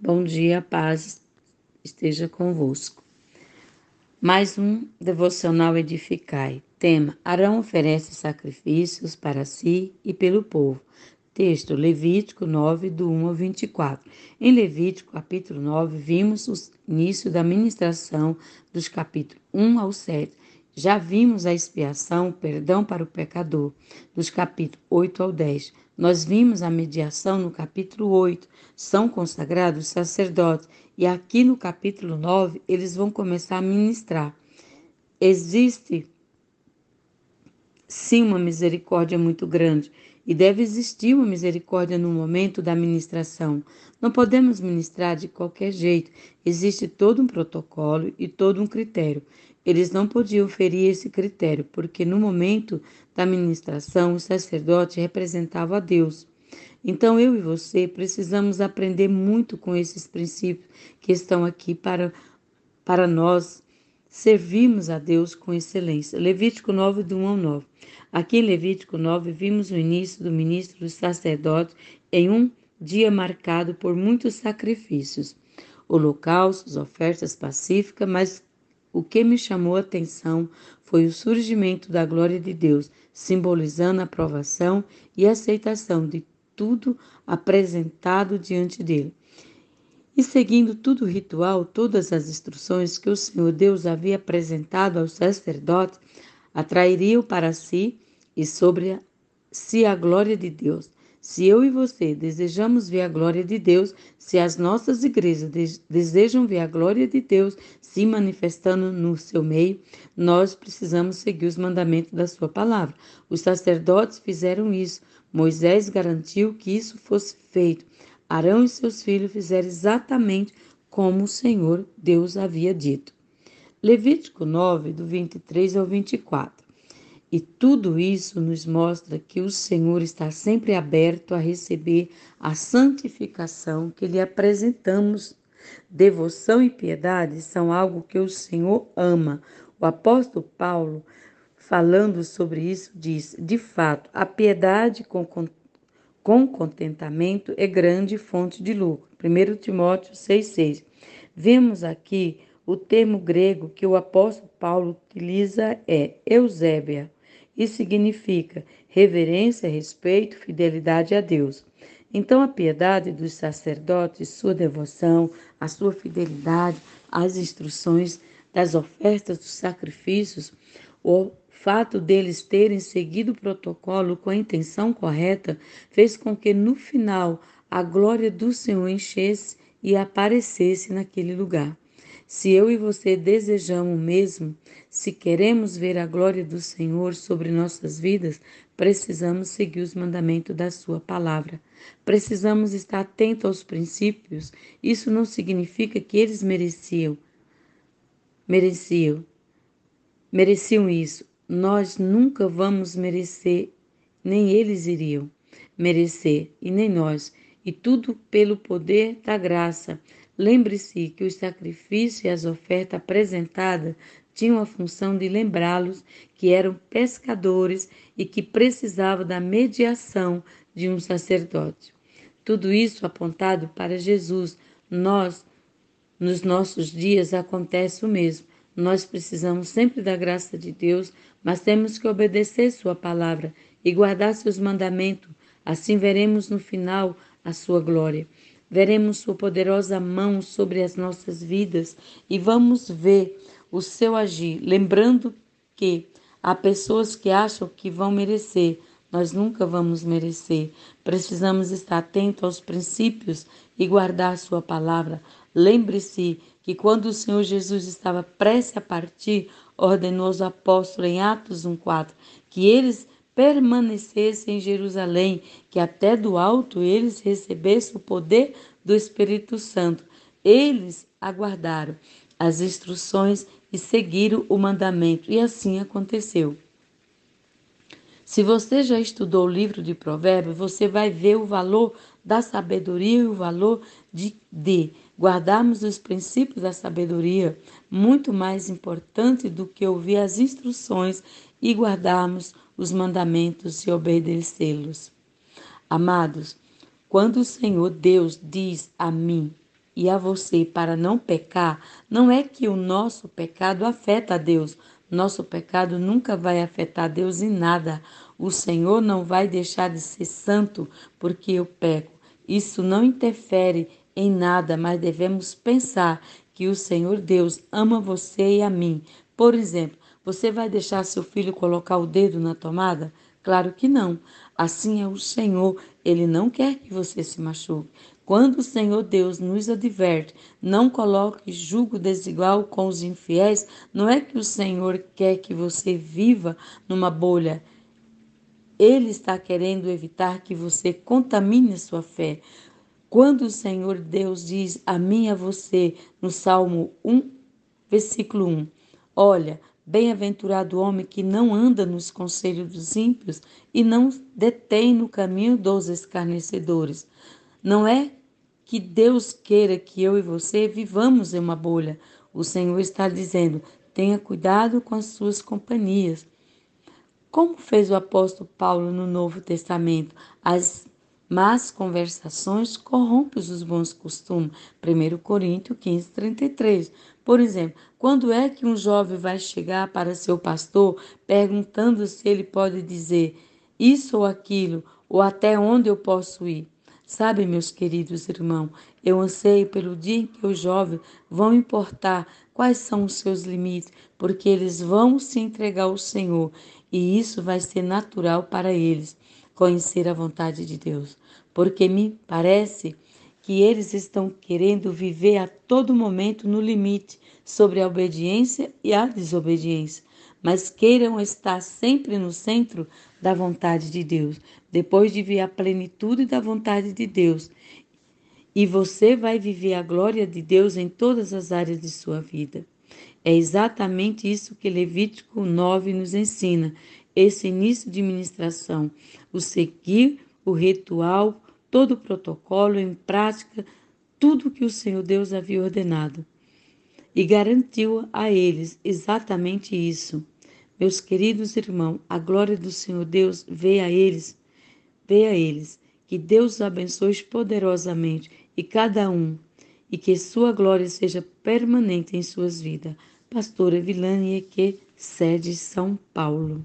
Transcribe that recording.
Bom dia, paz esteja convosco. Mais um devocional edificai. Tema: Arão oferece sacrifícios para si e pelo povo. Texto: Levítico 9, do 1 ao 24. Em Levítico, capítulo 9, vimos o início da ministração dos capítulos 1 ao 7. Já vimos a expiação, o perdão para o pecador, dos capítulos 8 ao 10. Nós vimos a mediação no capítulo 8, são consagrados sacerdotes, e aqui no capítulo 9 eles vão começar a ministrar. Existe sim uma misericórdia muito grande e deve existir uma misericórdia no momento da ministração. Não podemos ministrar de qualquer jeito, existe todo um protocolo e todo um critério. Eles não podiam ferir esse critério, porque no momento da ministração o sacerdote representava a Deus. Então eu e você precisamos aprender muito com esses princípios que estão aqui para, para nós servirmos a Deus com excelência. Levítico 9, do 1 ao 9. Aqui em Levítico 9, vimos o início do ministro dos sacerdotes em um dia marcado por muitos sacrifícios, holocaustos, ofertas pacíficas, mas o que me chamou a atenção foi o surgimento da glória de Deus, simbolizando a aprovação e aceitação de tudo apresentado diante dele. E seguindo todo o ritual, todas as instruções que o Senhor Deus havia apresentado aos sacerdotes, atrairiam para si e sobre si a glória de Deus. Se eu e você desejamos ver a glória de Deus, se as nossas igrejas desejam ver a glória de Deus se manifestando no seu meio, nós precisamos seguir os mandamentos da sua palavra. Os sacerdotes fizeram isso. Moisés garantiu que isso fosse feito. Arão e seus filhos fizeram exatamente como o Senhor Deus havia dito. Levítico 9, do 23 ao 24. E tudo isso nos mostra que o Senhor está sempre aberto a receber a santificação que lhe apresentamos. Devoção e piedade são algo que o Senhor ama. O apóstolo Paulo, falando sobre isso, diz: de fato, a piedade com, com contentamento é grande fonte de lucro. 1 Timóteo 6,6. Vemos aqui o termo grego que o apóstolo Paulo utiliza é eusébia isso significa reverência, respeito, fidelidade a Deus. Então, a piedade dos sacerdotes, sua devoção, a sua fidelidade às instruções das ofertas dos sacrifícios, o fato deles terem seguido o protocolo com a intenção correta, fez com que no final a glória do Senhor enchesse e aparecesse naquele lugar. Se eu e você desejamos o mesmo, se queremos ver a glória do Senhor sobre nossas vidas, precisamos seguir os mandamentos da Sua palavra. Precisamos estar atentos aos princípios. Isso não significa que eles mereciam. Mereciam. Mereciam isso. Nós nunca vamos merecer, nem eles iriam merecer, e nem nós. E tudo pelo poder da graça Lembre-se que os sacrifícios e as ofertas apresentadas tinham a função de lembrá-los que eram pescadores e que precisavam da mediação de um sacerdote. Tudo isso apontado para Jesus. Nós, nos nossos dias, acontece o mesmo. Nós precisamos sempre da graça de Deus, mas temos que obedecer Sua palavra e guardar seus mandamentos. Assim veremos no final a sua glória veremos Sua poderosa mão sobre as nossas vidas e vamos ver o seu agir, lembrando que há pessoas que acham que vão merecer, nós nunca vamos merecer. Precisamos estar atentos aos princípios e guardar Sua palavra. Lembre-se que quando o Senhor Jesus estava prestes a partir, ordenou aos apóstolos em Atos 1,4 que eles permanecesse em Jerusalém, que até do alto eles recebessem o poder do Espírito Santo. Eles aguardaram as instruções e seguiram o mandamento, e assim aconteceu. Se você já estudou o livro de Provérbios, você vai ver o valor da sabedoria e o valor de, de guardarmos os princípios da sabedoria, muito mais importante do que ouvir as instruções e guardarmos os mandamentos e obedecê-los. Amados, quando o Senhor Deus diz a mim e a você para não pecar, não é que o nosso pecado afeta a Deus. Nosso pecado nunca vai afetar Deus em nada. O Senhor não vai deixar de ser santo porque eu peco. Isso não interfere em nada, mas devemos pensar que o Senhor Deus ama você e a mim. Por exemplo, você vai deixar seu filho colocar o dedo na tomada? Claro que não. Assim é o Senhor, ele não quer que você se machuque. Quando o Senhor Deus nos adverte, não coloque julgo desigual com os infiéis, não é que o Senhor quer que você viva numa bolha. Ele está querendo evitar que você contamine sua fé. Quando o Senhor Deus diz a mim e a você, no Salmo 1, versículo 1, Olha, Bem-aventurado o homem que não anda nos conselhos dos ímpios e não detém no caminho dos escarnecedores. Não é que Deus queira que eu e você vivamos em uma bolha. O Senhor está dizendo: tenha cuidado com as suas companhias. Como fez o apóstolo Paulo no Novo Testamento? As más conversações corrompem os bons costumes. 1 Coríntios 15, 33. Por exemplo, quando é que um jovem vai chegar para seu pastor perguntando se ele pode dizer isso ou aquilo, ou até onde eu posso ir? Sabe, meus queridos irmãos, eu anseio pelo dia em que os jovens vão importar quais são os seus limites, porque eles vão se entregar ao Senhor e isso vai ser natural para eles, conhecer a vontade de Deus. Porque me parece que eles estão querendo viver a todo momento no limite sobre a obediência e a desobediência, mas queiram estar sempre no centro da vontade de Deus, depois de ver a plenitude da vontade de Deus. E você vai viver a glória de Deus em todas as áreas de sua vida. É exatamente isso que Levítico 9 nos ensina, esse início de ministração, o seguir o ritual, todo o protocolo em prática, tudo que o Senhor Deus havia ordenado. E garantiu a eles exatamente isso. Meus queridos irmãos, a glória do Senhor Deus veio a eles, veio a eles. Que Deus os abençoe poderosamente e cada um, e que sua glória seja permanente em suas vidas. Pastora Vilane que sede São Paulo.